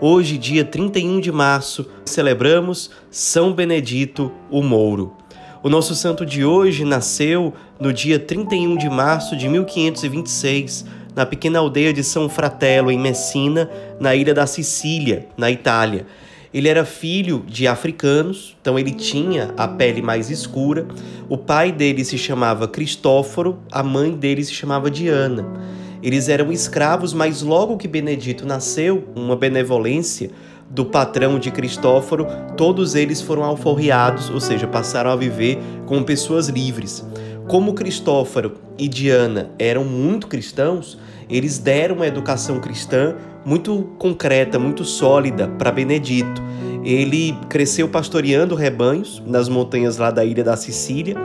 Hoje, dia 31 de março, celebramos São Benedito o Mouro. O nosso santo de hoje nasceu no dia 31 de março de 1526, na pequena aldeia de São Fratello, em Messina, na ilha da Sicília, na Itália. Ele era filho de africanos, então ele tinha a pele mais escura. O pai dele se chamava Cristóforo, a mãe dele se chamava Diana. Eles eram escravos, mas logo que Benedito nasceu, uma benevolência do patrão de Cristóforo, todos eles foram alforriados, ou seja, passaram a viver como pessoas livres. Como Cristóforo e Diana eram muito cristãos, eles deram uma educação cristã muito concreta, muito sólida para Benedito. Ele cresceu pastoreando rebanhos nas montanhas lá da ilha da Sicília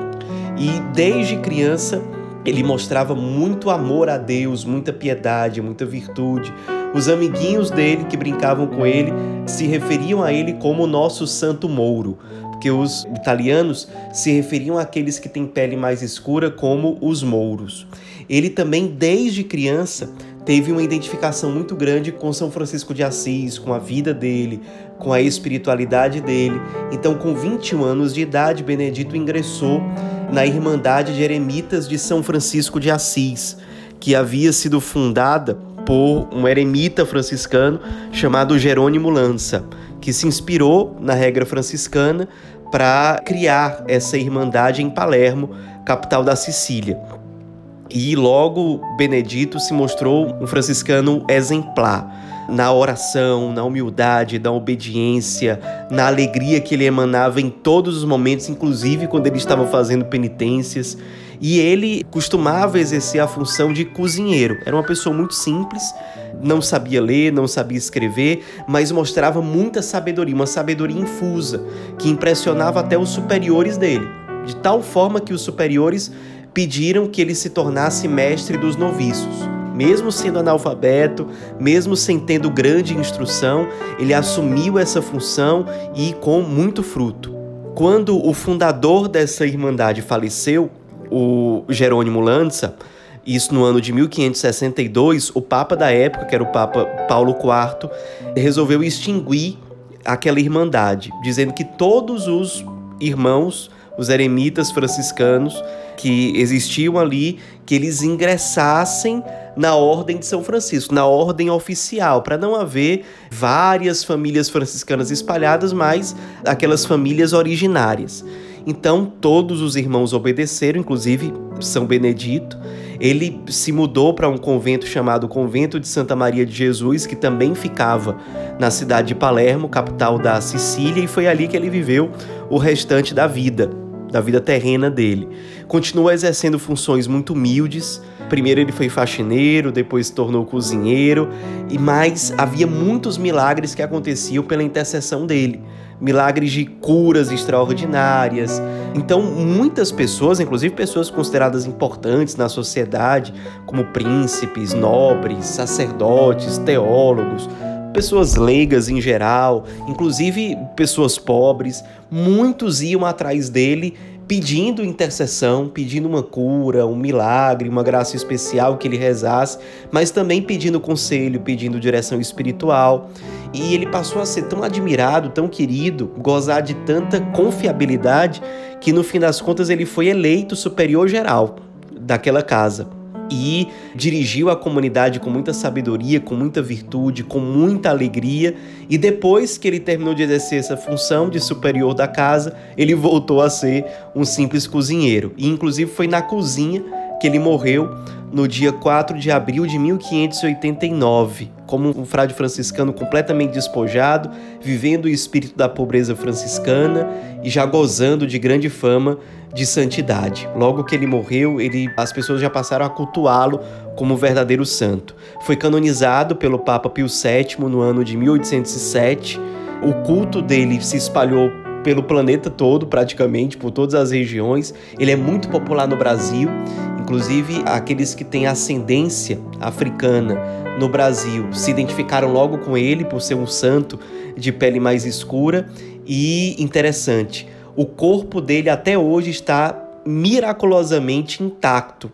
e desde criança ele mostrava muito amor a Deus, muita piedade, muita virtude. Os amiguinhos dele que brincavam com ele se referiam a ele como nosso Santo Mouro, porque os italianos se referiam àqueles que têm pele mais escura como os mouros. Ele também, desde criança, teve uma identificação muito grande com São Francisco de Assis, com a vida dele, com a espiritualidade dele. Então, com 21 anos de idade, Benedito ingressou na Irmandade de Eremitas de São Francisco de Assis, que havia sido fundada por um eremita franciscano chamado Jerônimo Lança, que se inspirou na regra franciscana para criar essa irmandade em Palermo, capital da Sicília. E logo Benedito se mostrou um franciscano exemplar na oração, na humildade, na obediência, na alegria que ele emanava em todos os momentos, inclusive quando ele estava fazendo penitências. E ele costumava exercer a função de cozinheiro. Era uma pessoa muito simples, não sabia ler, não sabia escrever, mas mostrava muita sabedoria, uma sabedoria infusa, que impressionava até os superiores dele. De tal forma que os superiores pediram que ele se tornasse mestre dos noviços. Mesmo sendo analfabeto, mesmo sem tendo grande instrução, ele assumiu essa função e com muito fruto. Quando o fundador dessa irmandade faleceu, o Jerônimo Lanza, isso no ano de 1562, o Papa da época, que era o Papa Paulo IV, resolveu extinguir aquela irmandade, dizendo que todos os irmãos, os eremitas franciscanos, que existiam ali, que eles ingressassem na ordem de São Francisco, na ordem oficial, para não haver várias famílias franciscanas espalhadas, mas aquelas famílias originárias. Então todos os irmãos obedeceram, inclusive São Benedito. Ele se mudou para um convento chamado Convento de Santa Maria de Jesus, que também ficava na cidade de Palermo, capital da Sicília, e foi ali que ele viveu o restante da vida da vida terrena dele. Continua exercendo funções muito humildes. Primeiro ele foi faxineiro, depois se tornou cozinheiro, e mais havia muitos milagres que aconteciam pela intercessão dele. Milagres de curas extraordinárias. Então, muitas pessoas, inclusive pessoas consideradas importantes na sociedade, como príncipes, nobres, sacerdotes, teólogos, pessoas leigas em geral, inclusive pessoas pobres, muitos iam atrás dele pedindo intercessão, pedindo uma cura, um milagre, uma graça especial que ele rezasse, mas também pedindo conselho, pedindo direção espiritual. E ele passou a ser tão admirado, tão querido, gozar de tanta confiabilidade, que no fim das contas ele foi eleito superior geral daquela casa e dirigiu a comunidade com muita sabedoria, com muita virtude, com muita alegria. E depois que ele terminou de exercer essa função de superior da casa, ele voltou a ser um simples cozinheiro. E inclusive foi na cozinha que ele morreu no dia 4 de abril de 1589, como um frade franciscano completamente despojado, vivendo o espírito da pobreza franciscana e já gozando de grande fama de santidade. Logo que ele morreu, ele, as pessoas já passaram a cultuá-lo como verdadeiro santo. Foi canonizado pelo Papa Pio VII no ano de 1807. O culto dele se espalhou pelo planeta todo, praticamente, por todas as regiões. Ele é muito popular no Brasil, inclusive aqueles que têm ascendência africana no Brasil se identificaram logo com ele por ser um santo de pele mais escura e interessante, o corpo dele até hoje está miraculosamente intacto.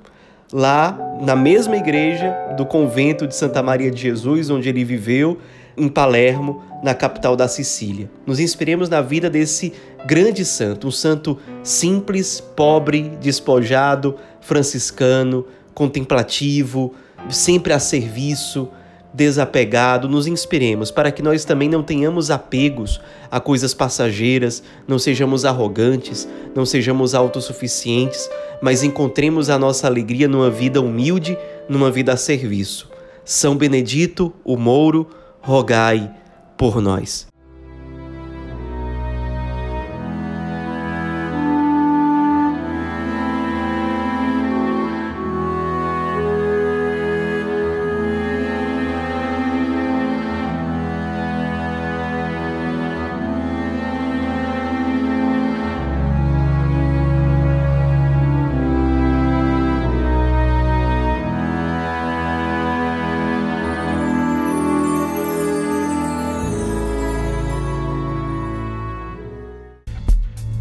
Lá na mesma igreja do convento de Santa Maria de Jesus, onde ele viveu, em Palermo, na capital da Sicília. Nos inspiremos na vida desse grande santo, um santo simples, pobre, despojado, franciscano, contemplativo, sempre a serviço, desapegado, nos inspiremos para que nós também não tenhamos apegos a coisas passageiras, não sejamos arrogantes, não sejamos autossuficientes, mas encontremos a nossa alegria numa vida humilde, numa vida a serviço. São Benedito, o Mouro, rogai por nós.